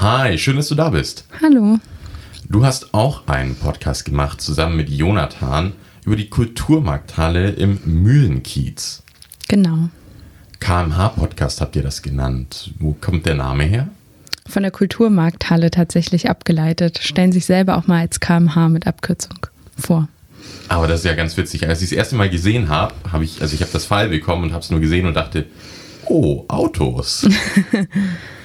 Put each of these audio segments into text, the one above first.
Hi, schön, dass du da bist. Hallo. Du hast auch einen Podcast gemacht, zusammen mit Jonathan, über die Kulturmarkthalle im Mühlenkiez. Genau. KMH-Podcast habt ihr das genannt. Wo kommt der Name her? Von der Kulturmarkthalle tatsächlich abgeleitet. Stellen sich selber auch mal als KMH mit Abkürzung vor. Aber das ist ja ganz witzig. Als ich das erste Mal gesehen habe, habe ich, also ich habe das File bekommen und habe es nur gesehen und dachte, oh, Autos.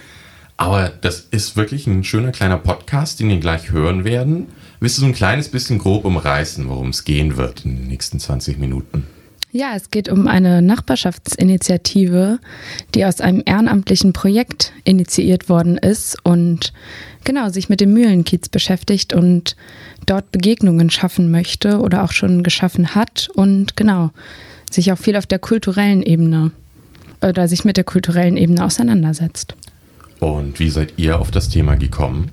Aber das ist wirklich ein schöner kleiner Podcast, den wir gleich hören werden. Willst du so ein kleines bisschen grob umreißen, worum es gehen wird in den nächsten 20 Minuten? Ja, es geht um eine Nachbarschaftsinitiative, die aus einem ehrenamtlichen Projekt initiiert worden ist und genau sich mit dem Mühlenkiez beschäftigt und dort Begegnungen schaffen möchte oder auch schon geschaffen hat und genau sich auch viel auf der kulturellen Ebene oder sich mit der kulturellen Ebene auseinandersetzt. Und wie seid ihr auf das Thema gekommen?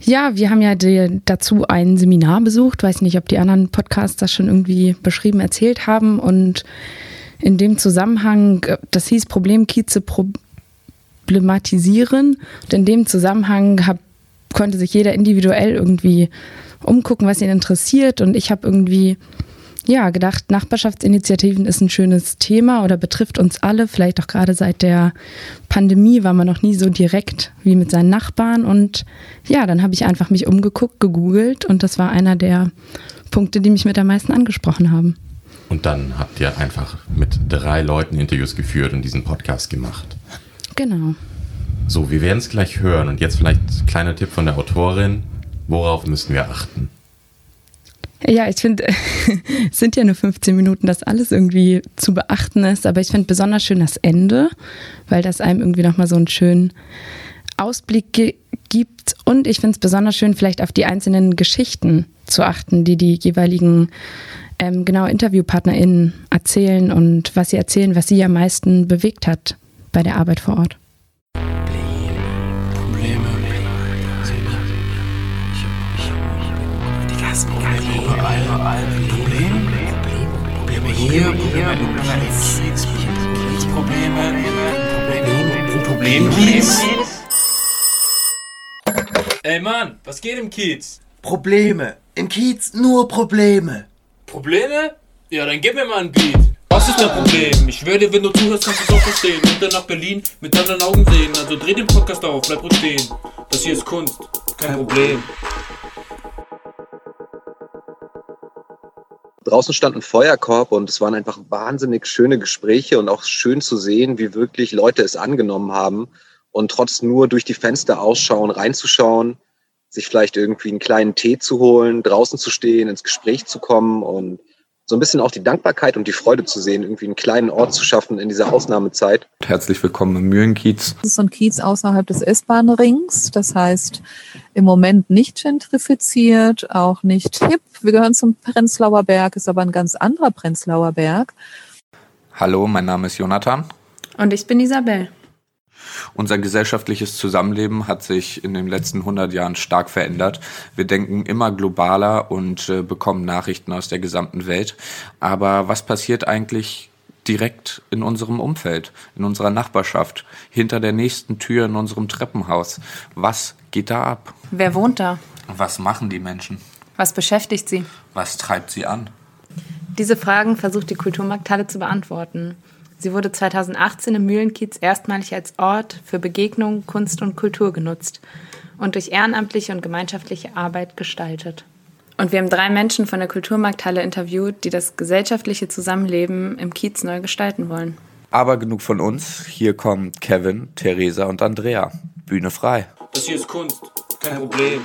Ja, wir haben ja die, dazu ein Seminar besucht. Weiß nicht, ob die anderen Podcasts das schon irgendwie beschrieben, erzählt haben. Und in dem Zusammenhang, das hieß Problemkieze problematisieren. Und in dem Zusammenhang hab, konnte sich jeder individuell irgendwie umgucken, was ihn interessiert. Und ich habe irgendwie ja, gedacht, Nachbarschaftsinitiativen ist ein schönes Thema oder betrifft uns alle. Vielleicht auch gerade seit der Pandemie war man noch nie so direkt wie mit seinen Nachbarn. Und ja, dann habe ich einfach mich umgeguckt, gegoogelt und das war einer der Punkte, die mich mit am meisten angesprochen haben. Und dann habt ihr einfach mit drei Leuten Interviews geführt und diesen Podcast gemacht. Genau. So, wir werden es gleich hören. Und jetzt vielleicht ein kleiner Tipp von der Autorin. Worauf müssen wir achten? Ja, ich finde, es sind ja nur 15 Minuten, dass alles irgendwie zu beachten ist, aber ich finde besonders schön das Ende, weil das einem irgendwie nochmal so einen schönen Ausblick gibt und ich finde es besonders schön, vielleicht auf die einzelnen Geschichten zu achten, die die jeweiligen ähm, genau InterviewpartnerInnen erzählen und was sie erzählen, was sie am meisten bewegt hat bei der Arbeit vor Ort. Hier, Probleme, Probleme, Problem, Kiez. Ey Mann, was geht im Kiez? Probleme. Im Kiez nur Probleme. Probleme? Ja, dann gib mir mal ein Beat. Was ist dein Problem? Ich werde, wenn du zuhörst, kannst du es auch verstehen. Und dann nach Berlin mit anderen Augen sehen. Also dreh den Podcast auf, bleib ruhig stehen. Das hier ist Kunst, kein Problem. Draußen stand ein Feuerkorb und es waren einfach wahnsinnig schöne Gespräche und auch schön zu sehen, wie wirklich Leute es angenommen haben. Und trotz nur durch die Fenster ausschauen, reinzuschauen, sich vielleicht irgendwie einen kleinen Tee zu holen, draußen zu stehen, ins Gespräch zu kommen und so ein bisschen auch die Dankbarkeit und die Freude zu sehen, irgendwie einen kleinen Ort zu schaffen in dieser Ausnahmezeit. Herzlich willkommen im Mühlenkiez. Das ist so ein Kiez außerhalb des S-Bahn-Rings. Das heißt, im Moment nicht gentrifiziert, auch nicht hip. Wir gehören zum Prenzlauer Berg, ist aber ein ganz anderer Prenzlauer Berg. Hallo, mein Name ist Jonathan. Und ich bin Isabel. Unser gesellschaftliches Zusammenleben hat sich in den letzten 100 Jahren stark verändert. Wir denken immer globaler und äh, bekommen Nachrichten aus der gesamten Welt. Aber was passiert eigentlich direkt in unserem Umfeld, in unserer Nachbarschaft, hinter der nächsten Tür in unserem Treppenhaus? Was geht da ab? Wer wohnt da? Was machen die Menschen? Was beschäftigt sie? Was treibt sie an? Diese Fragen versucht die Kulturmarkthalle zu beantworten. Sie wurde 2018 im Mühlenkiez erstmalig als Ort für Begegnung, Kunst und Kultur genutzt und durch ehrenamtliche und gemeinschaftliche Arbeit gestaltet. Und wir haben drei Menschen von der Kulturmarkthalle interviewt, die das gesellschaftliche Zusammenleben im Kiez neu gestalten wollen. Aber genug von uns. Hier kommen Kevin, Theresa und Andrea. Bühne frei. Das hier ist Kunst, kein Problem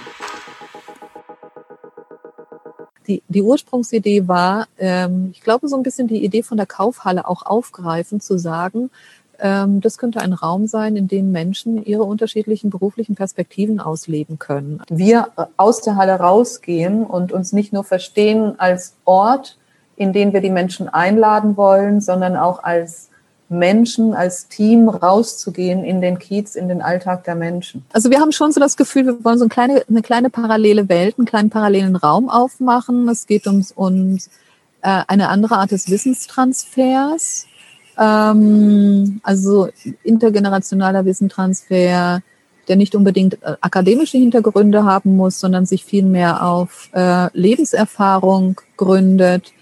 die, die Ursprungsidee war, ähm, ich glaube, so ein bisschen die Idee von der Kaufhalle auch aufgreifen, zu sagen, ähm, das könnte ein Raum sein, in dem Menschen ihre unterschiedlichen beruflichen Perspektiven ausleben können. Wir aus der Halle rausgehen und uns nicht nur verstehen als Ort, in den wir die Menschen einladen wollen, sondern auch als Menschen als Team rauszugehen in den Kiez, in den Alltag der Menschen. Also wir haben schon so das Gefühl, wir wollen so eine kleine, eine kleine parallele Welt, einen kleinen parallelen Raum aufmachen. Es geht um, um äh, eine andere Art des Wissenstransfers, ähm, also intergenerationaler Wissenstransfer, der nicht unbedingt äh, akademische Hintergründe haben muss, sondern sich vielmehr auf äh, Lebenserfahrung gründet.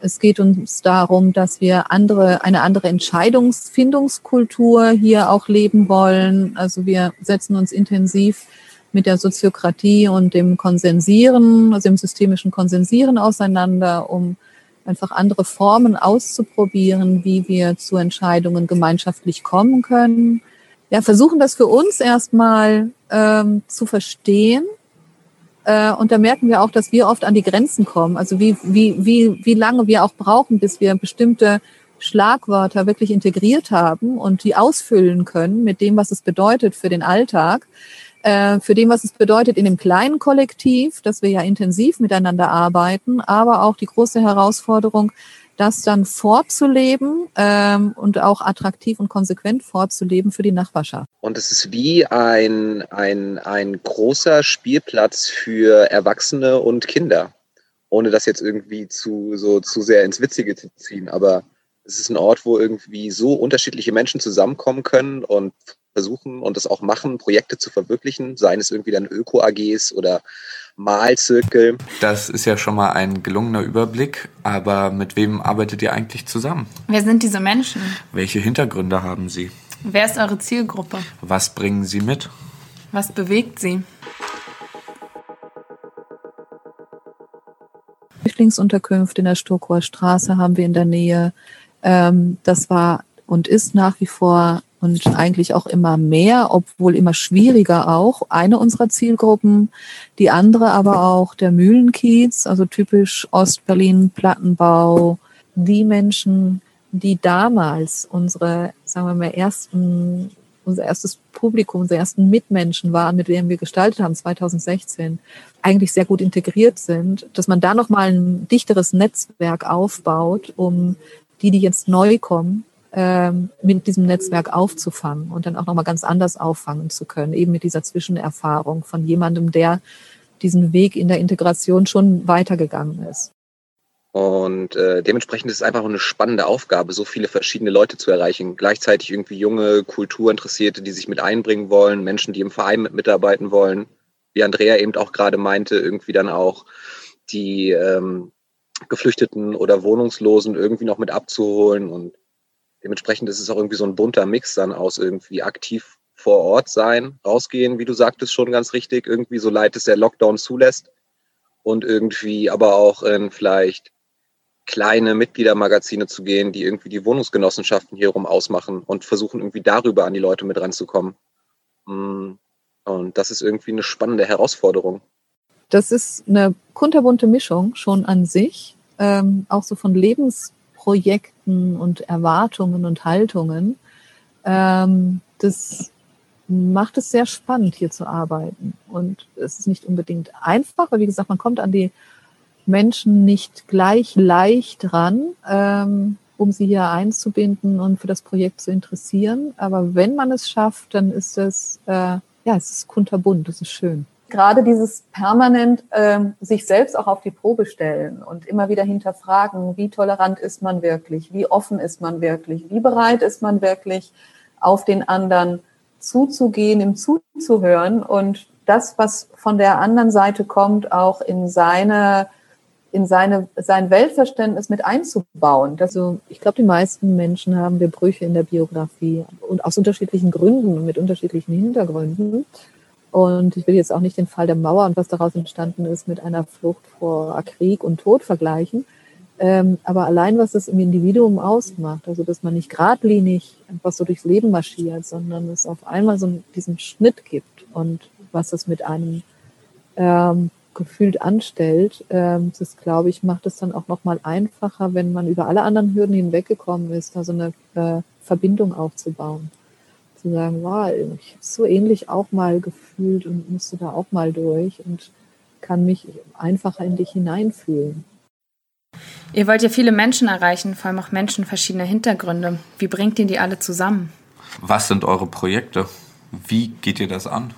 Es geht uns darum, dass wir andere, eine andere Entscheidungsfindungskultur hier auch leben wollen. Also wir setzen uns intensiv mit der Soziokratie und dem Konsensieren, also dem systemischen Konsensieren auseinander, um einfach andere Formen auszuprobieren, wie wir zu Entscheidungen gemeinschaftlich kommen können. Ja, versuchen das für uns erstmal ähm, zu verstehen. Äh, und da merken wir auch, dass wir oft an die Grenzen kommen. Also wie, wie, wie, wie lange wir auch brauchen, bis wir bestimmte Schlagwörter wirklich integriert haben und die ausfüllen können mit dem, was es bedeutet für den Alltag äh, für dem, was es bedeutet in dem kleinen Kollektiv, dass wir ja intensiv miteinander arbeiten, aber auch die große Herausforderung, das dann vorzuleben ähm, und auch attraktiv und konsequent vorzuleben für die Nachbarschaft. Und es ist wie ein, ein, ein großer Spielplatz für Erwachsene und Kinder, ohne das jetzt irgendwie zu, so, zu sehr ins Witzige zu ziehen. Aber es ist ein Ort, wo irgendwie so unterschiedliche Menschen zusammenkommen können und versuchen und das auch machen, Projekte zu verwirklichen, seien es irgendwie dann Öko-AGs oder Malzirkel. Das ist ja schon mal ein gelungener Überblick, aber mit wem arbeitet ihr eigentlich zusammen? Wer sind diese Menschen? Welche Hintergründe haben sie? Wer ist eure Zielgruppe? Was bringen sie mit? Was bewegt sie? Flüchtlingsunterkünfte in der Stokower Straße haben wir in der Nähe. Ähm, das war und ist nach wie vor und eigentlich auch immer mehr, obwohl immer schwieriger auch. Eine unserer Zielgruppen, die andere aber auch der Mühlenkiez, also typisch Ostberlin, Plattenbau, die Menschen, die damals unsere, sagen wir mal, ersten, unser erstes Publikum, unsere ersten Mitmenschen waren, mit denen wir gestaltet haben, 2016, eigentlich sehr gut integriert sind, dass man da nochmal ein dichteres Netzwerk aufbaut, um die, die jetzt neu kommen, ähm, mit diesem Netzwerk aufzufangen und dann auch nochmal ganz anders auffangen zu können, eben mit dieser Zwischenerfahrung von jemandem, der diesen Weg in der Integration schon weitergegangen ist. Und äh, dementsprechend ist es einfach eine spannende Aufgabe, so viele verschiedene Leute zu erreichen. Gleichzeitig irgendwie junge, Kulturinteressierte, die sich mit einbringen wollen, Menschen, die im Verein mit mitarbeiten wollen. Wie Andrea eben auch gerade meinte, irgendwie dann auch die ähm, Geflüchteten oder Wohnungslosen irgendwie noch mit abzuholen und Dementsprechend ist es auch irgendwie so ein bunter Mix dann aus irgendwie aktiv vor Ort sein, rausgehen, wie du sagtest, schon ganz richtig, irgendwie so leid es der Lockdown zulässt und irgendwie aber auch in vielleicht kleine Mitgliedermagazine zu gehen, die irgendwie die Wohnungsgenossenschaften hierum ausmachen und versuchen irgendwie darüber an die Leute mit ranzukommen. Mm, und das ist irgendwie eine spannende Herausforderung. Das ist eine kunterbunte Mischung schon an sich, ähm, auch so von Lebens Projekten und Erwartungen und Haltungen. Ähm, das macht es sehr spannend, hier zu arbeiten. Und es ist nicht unbedingt einfach, weil wie gesagt, man kommt an die Menschen nicht gleich leicht ran, ähm, um sie hier einzubinden und für das Projekt zu interessieren. Aber wenn man es schafft, dann ist es, äh, ja, es ist kunterbunt, es ist schön gerade dieses permanent ähm, sich selbst auch auf die Probe stellen und immer wieder hinterfragen, wie tolerant ist man wirklich, wie offen ist man wirklich, wie bereit ist man wirklich, auf den anderen zuzugehen, ihm zuzuhören und das, was von der anderen Seite kommt, auch in seine in seine, sein Weltverständnis mit einzubauen. Also ich glaube, die meisten Menschen haben wir Brüche in der Biografie und aus unterschiedlichen Gründen und mit unterschiedlichen Hintergründen. Und ich will jetzt auch nicht den Fall der Mauer und was daraus entstanden ist mit einer Flucht vor Krieg und Tod vergleichen. Ähm, aber allein, was das im Individuum ausmacht, also dass man nicht geradlinig einfach so durchs Leben marschiert, sondern es auf einmal so diesen Schnitt gibt und was das mit einem ähm, gefühlt anstellt, ähm, das glaube ich, macht es dann auch nochmal einfacher, wenn man über alle anderen Hürden hinweggekommen ist, da so eine äh, Verbindung aufzubauen zu sagen, wow, ich habe so ähnlich auch mal gefühlt und musste da auch mal durch und kann mich einfacher in dich hineinfühlen. Ihr wollt ja viele Menschen erreichen, vor allem auch Menschen verschiedener Hintergründe. Wie bringt ihr die alle zusammen? Was sind eure Projekte? Wie geht ihr das an?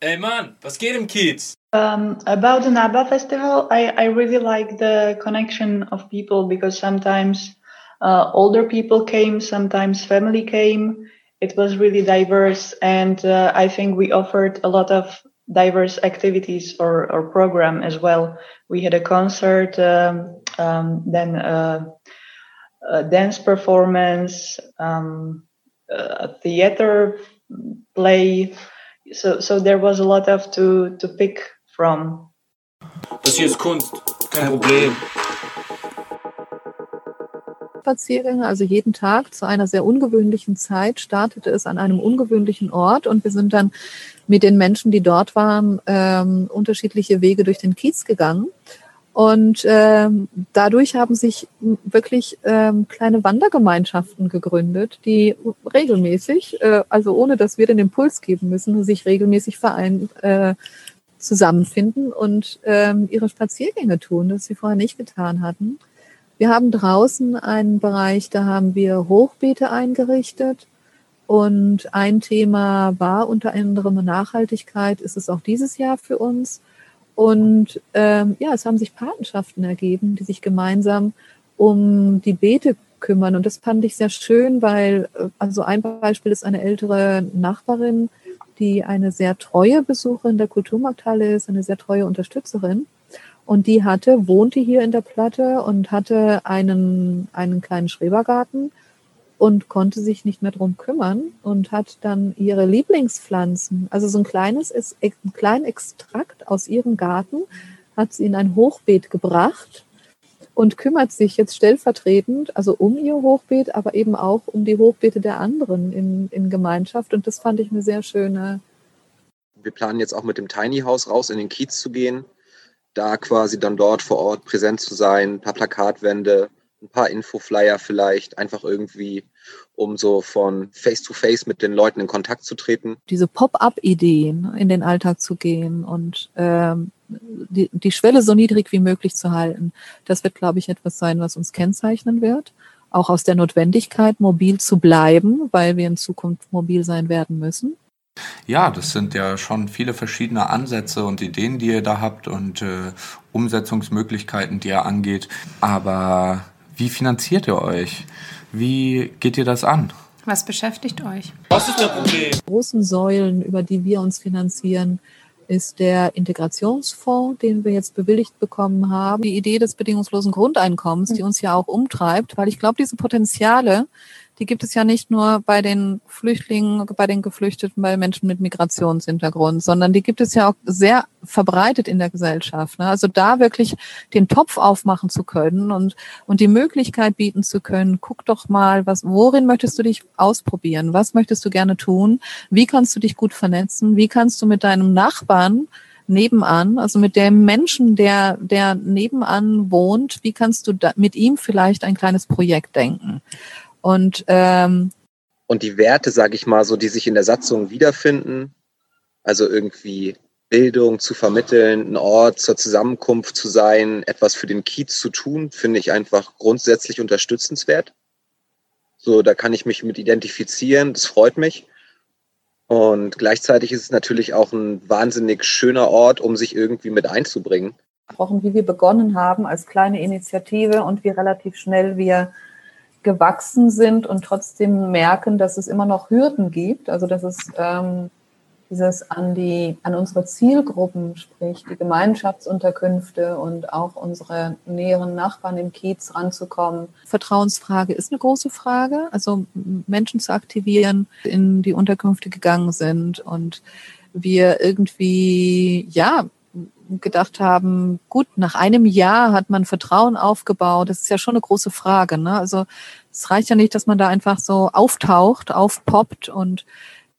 Ey Mann, was geht im Kiez? Um, about the NABA festival, I, I really like the connection of people because sometimes uh, older people came, sometimes family came, it was really diverse, and uh, I think we offered a lot of diverse activities or, or program as well. We had a concert, um, um, then a, a, dance performance, um, a theater play. So, so there was a lot of to, to pick from. Hier ist Kunst, kein Problem. Spaziergänge, also jeden Tag zu einer sehr ungewöhnlichen Zeit startete es an einem ungewöhnlichen Ort und wir sind dann mit den Menschen, die dort waren, ähm, unterschiedliche Wege durch den Kiez gegangen. Und ähm, dadurch haben sich wirklich ähm, kleine Wandergemeinschaften gegründet, die regelmäßig, äh, also ohne dass wir den Impuls geben müssen, sich regelmäßig verein, äh, zusammenfinden und ähm, ihre Spaziergänge tun, das sie vorher nicht getan hatten. Wir haben draußen einen Bereich, da haben wir Hochbeete eingerichtet. Und ein Thema war unter anderem Nachhaltigkeit, ist es auch dieses Jahr für uns. Und ähm, ja, es haben sich Patenschaften ergeben, die sich gemeinsam um die Beete kümmern. Und das fand ich sehr schön, weil, äh, also ein Beispiel ist eine ältere Nachbarin, die eine sehr treue Besucherin der Kulturmarkthalle ist, eine sehr treue Unterstützerin. Und die hatte, wohnte hier in der Platte und hatte einen, einen kleinen Schrebergarten und konnte sich nicht mehr drum kümmern und hat dann ihre Lieblingspflanzen, also so ein kleines, ein kleinen Extrakt aus ihrem Garten, hat sie in ein Hochbeet gebracht und kümmert sich jetzt stellvertretend, also um ihr Hochbeet, aber eben auch um die Hochbeete der anderen in, in Gemeinschaft. Und das fand ich eine sehr schöne. Wir planen jetzt auch mit dem Tiny House raus in den Kiez zu gehen da quasi dann dort vor Ort präsent zu sein, ein paar Plakatwände, ein paar Infoflyer vielleicht, einfach irgendwie, um so von Face to Face mit den Leuten in Kontakt zu treten. Diese Pop-up-Ideen in den Alltag zu gehen und ähm, die, die Schwelle so niedrig wie möglich zu halten, das wird, glaube ich, etwas sein, was uns kennzeichnen wird. Auch aus der Notwendigkeit, mobil zu bleiben, weil wir in Zukunft mobil sein werden müssen. Ja, das sind ja schon viele verschiedene Ansätze und Ideen, die ihr da habt und äh, Umsetzungsmöglichkeiten, die ihr angeht. Aber wie finanziert ihr euch? Wie geht ihr das an? Was beschäftigt euch? Was ist das Problem? Großen Säulen, über die wir uns finanzieren, ist der Integrationsfonds, den wir jetzt bewilligt bekommen haben. Die Idee des bedingungslosen Grundeinkommens, die uns ja auch umtreibt, weil ich glaube, diese Potenziale, die gibt es ja nicht nur bei den Flüchtlingen, bei den Geflüchteten, bei Menschen mit Migrationshintergrund, sondern die gibt es ja auch sehr verbreitet in der Gesellschaft. Ne? Also da wirklich den Topf aufmachen zu können und, und die Möglichkeit bieten zu können, guck doch mal, was, worin möchtest du dich ausprobieren? Was möchtest du gerne tun? Wie kannst du dich gut vernetzen? Wie kannst du mit deinem Nachbarn nebenan, also mit dem Menschen, der, der nebenan wohnt, wie kannst du da, mit ihm vielleicht ein kleines Projekt denken? Und, ähm, und die Werte, sage ich mal, so, die sich in der Satzung wiederfinden, also irgendwie Bildung zu vermitteln, ein Ort zur Zusammenkunft zu sein, etwas für den Kiez zu tun, finde ich einfach grundsätzlich unterstützenswert. So, da kann ich mich mit identifizieren, das freut mich. Und gleichzeitig ist es natürlich auch ein wahnsinnig schöner Ort, um sich irgendwie mit einzubringen. Wie wir begonnen haben als kleine Initiative und wie relativ schnell wir gewachsen sind und trotzdem merken, dass es immer noch Hürden gibt. Also dass es ähm, dieses an die an unsere Zielgruppen, sprich die Gemeinschaftsunterkünfte und auch unsere näheren Nachbarn im Kiez ranzukommen. Vertrauensfrage ist eine große Frage. Also Menschen zu aktivieren, in die Unterkünfte gegangen sind und wir irgendwie ja gedacht haben, gut, nach einem Jahr hat man Vertrauen aufgebaut. Das ist ja schon eine große Frage. Ne? Also es reicht ja nicht, dass man da einfach so auftaucht, aufpoppt und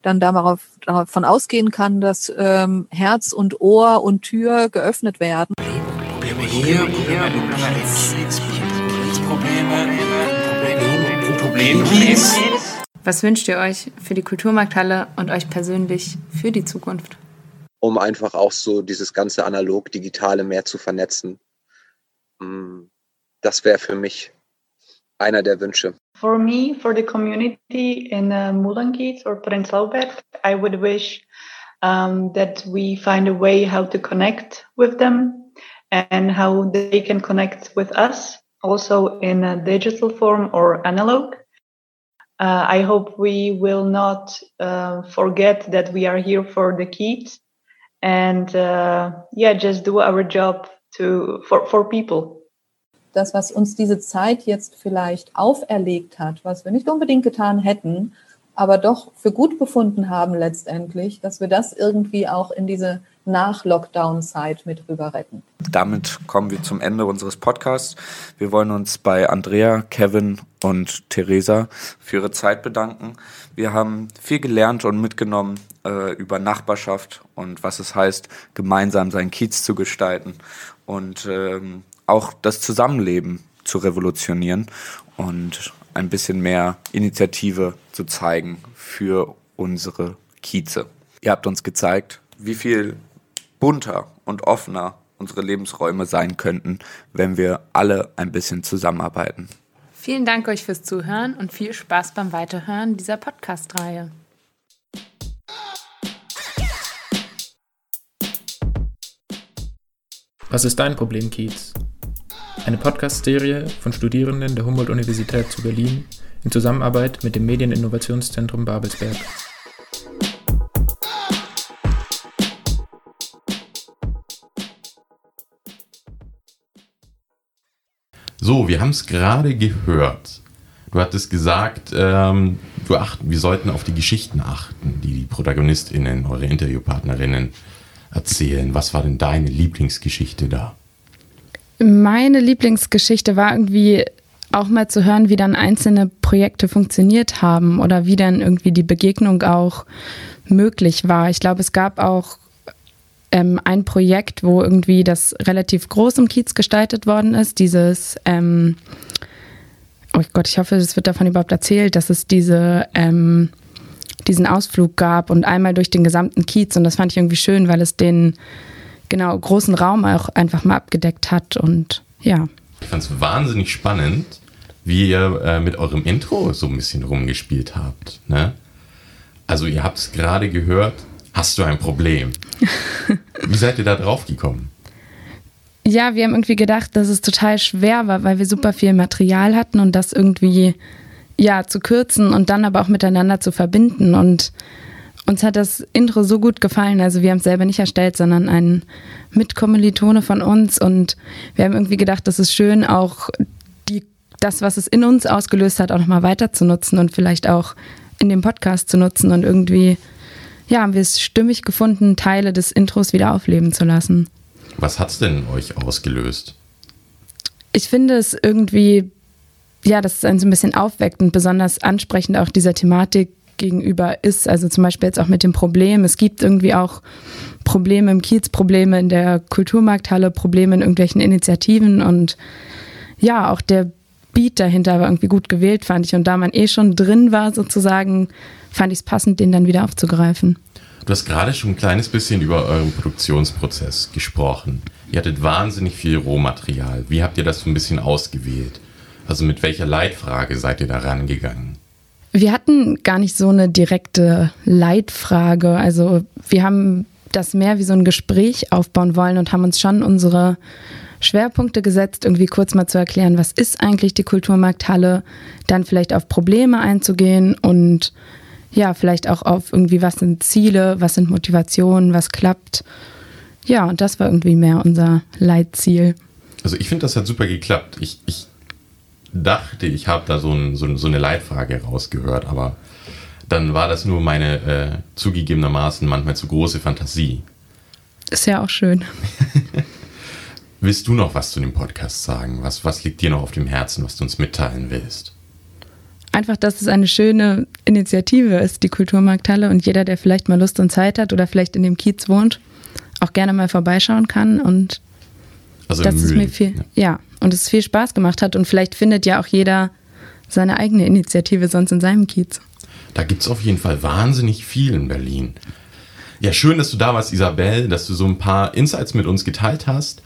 dann darauf, davon ausgehen kann, dass ähm, Herz und Ohr und Tür geöffnet werden. Probleme hier, Probleme Probleme, Probleme, Probleme, Was wünscht ihr euch für die Kulturmarkthalle und euch persönlich für die Zukunft? Um einfach auch so dieses ganze analog-digitale mehr zu vernetzen. Mm, das wäre für mich einer der Wünsche. For me, for the community in uh, Mulangit or Prenzlauberg, I would wish um, that we find a way how to connect with them and how they can connect with us, also in a digital form or analog. uh, I hope we will not uh, forget that we are here for the kids and uh, yeah, just do our job to for, for people. Das, was uns diese Zeit jetzt vielleicht auferlegt hat, was wir nicht unbedingt getan hätten, aber doch für gut befunden haben letztendlich, dass wir das irgendwie auch in diese Nach-Lockdown-Zeit mit rüber retten. Damit kommen wir zum Ende unseres Podcasts. Wir wollen uns bei Andrea, Kevin und Theresa für ihre Zeit bedanken. Wir haben viel gelernt und mitgenommen äh, über Nachbarschaft und was es heißt, gemeinsam seinen Kiez zu gestalten und ähm, auch das Zusammenleben zu revolutionieren und ein bisschen mehr Initiative zu zeigen für unsere Kieze. Ihr habt uns gezeigt, wie viel bunter und offener unsere Lebensräume sein könnten, wenn wir alle ein bisschen zusammenarbeiten. Vielen Dank euch fürs Zuhören und viel Spaß beim Weiterhören dieser Podcast-Reihe. Was ist dein Problem, Kiez? Eine Podcast-Serie von Studierenden der Humboldt-Universität zu Berlin in Zusammenarbeit mit dem Medieninnovationszentrum Babelsberg. So, wir haben es gerade gehört. Du hattest gesagt, ähm, du achten, wir sollten auf die Geschichten achten, die die ProtagonistInnen, eure Interviewpartnerinnen erzählen. Was war denn deine Lieblingsgeschichte da? Meine Lieblingsgeschichte war irgendwie auch mal zu hören, wie dann einzelne Projekte funktioniert haben oder wie dann irgendwie die Begegnung auch möglich war. Ich glaube, es gab auch ähm, ein Projekt, wo irgendwie das relativ groß im Kiez gestaltet worden ist. Dieses, ähm, oh Gott, ich hoffe, es wird davon überhaupt erzählt, dass es diese, ähm, diesen Ausflug gab und einmal durch den gesamten Kiez. Und das fand ich irgendwie schön, weil es den genau großen Raum auch einfach mal abgedeckt hat. Und ja. Ich fand es wahnsinnig spannend, wie ihr äh, mit eurem Intro so ein bisschen rumgespielt habt. Ne? Also ihr habt es gerade gehört, hast du ein Problem. Wie seid ihr da drauf gekommen? Ja, wir haben irgendwie gedacht, dass es total schwer war, weil wir super viel Material hatten und das irgendwie ja zu kürzen und dann aber auch miteinander zu verbinden. Und uns hat das Intro so gut gefallen. Also wir haben es selber nicht erstellt, sondern ein Mitkommilitone von uns. Und wir haben irgendwie gedacht, das ist schön, auch die, das, was es in uns ausgelöst hat, auch nochmal weiter zu nutzen und vielleicht auch in dem Podcast zu nutzen und irgendwie ja, haben wir es stimmig gefunden, Teile des Intros wieder aufleben zu lassen. Was hat es denn euch ausgelöst? Ich finde es irgendwie, ja, dass es einen so ein bisschen aufweckt und besonders ansprechend auch dieser Thematik gegenüber ist. Also zum Beispiel jetzt auch mit dem Problem. Es gibt irgendwie auch Probleme im Kiez, Probleme in der Kulturmarkthalle, Probleme in irgendwelchen Initiativen und ja, auch der Beat dahinter war irgendwie gut gewählt, fand ich. Und da man eh schon drin war, sozusagen, fand ich es passend, den dann wieder aufzugreifen. Du hast gerade schon ein kleines bisschen über euren Produktionsprozess gesprochen. Ihr hattet wahnsinnig viel Rohmaterial. Wie habt ihr das so ein bisschen ausgewählt? Also mit welcher Leitfrage seid ihr da rangegangen? Wir hatten gar nicht so eine direkte Leitfrage. Also wir haben das mehr wie so ein Gespräch aufbauen wollen und haben uns schon unsere Schwerpunkte gesetzt, irgendwie kurz mal zu erklären, was ist eigentlich die Kulturmarkthalle, dann vielleicht auf Probleme einzugehen und ja, vielleicht auch auf irgendwie, was sind Ziele, was sind Motivationen, was klappt. Ja, und das war irgendwie mehr unser Leitziel. Also ich finde, das hat super geklappt. Ich, ich dachte, ich habe da so, ein, so, so, eine Leitfrage rausgehört, aber dann war das nur meine äh, zugegebenermaßen manchmal zu große Fantasie. Ist ja auch schön. Willst du noch was zu dem Podcast sagen? Was, was liegt dir noch auf dem Herzen, was du uns mitteilen willst? Einfach, dass es eine schöne Initiative ist, die Kulturmarkthalle, und jeder, der vielleicht mal Lust und Zeit hat oder vielleicht in dem Kiez wohnt, auch gerne mal vorbeischauen kann und also dass es mir viel, ja. ja, und es viel Spaß gemacht hat und vielleicht findet ja auch jeder seine eigene Initiative sonst in seinem Kiez. Da gibt es auf jeden Fall wahnsinnig viel in Berlin. Ja, schön, dass du da warst, Isabel, dass du so ein paar Insights mit uns geteilt hast.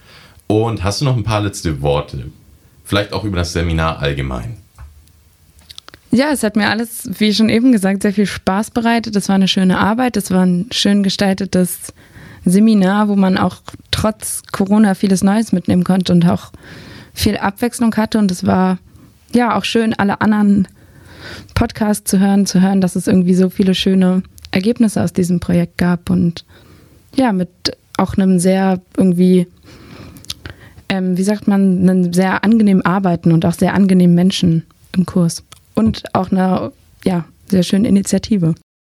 Und hast du noch ein paar letzte Worte? Vielleicht auch über das Seminar allgemein. Ja, es hat mir alles, wie schon eben gesagt, sehr viel Spaß bereitet. Es war eine schöne Arbeit. Es war ein schön gestaltetes Seminar, wo man auch trotz Corona vieles Neues mitnehmen konnte und auch viel Abwechslung hatte. Und es war ja auch schön, alle anderen Podcast zu hören, zu hören, dass es irgendwie so viele schöne Ergebnisse aus diesem Projekt gab und ja, mit auch einem sehr irgendwie, ähm, wie sagt man, einem sehr angenehmen Arbeiten und auch sehr angenehmen Menschen im Kurs. Und auch einer, ja, sehr schönen Initiative.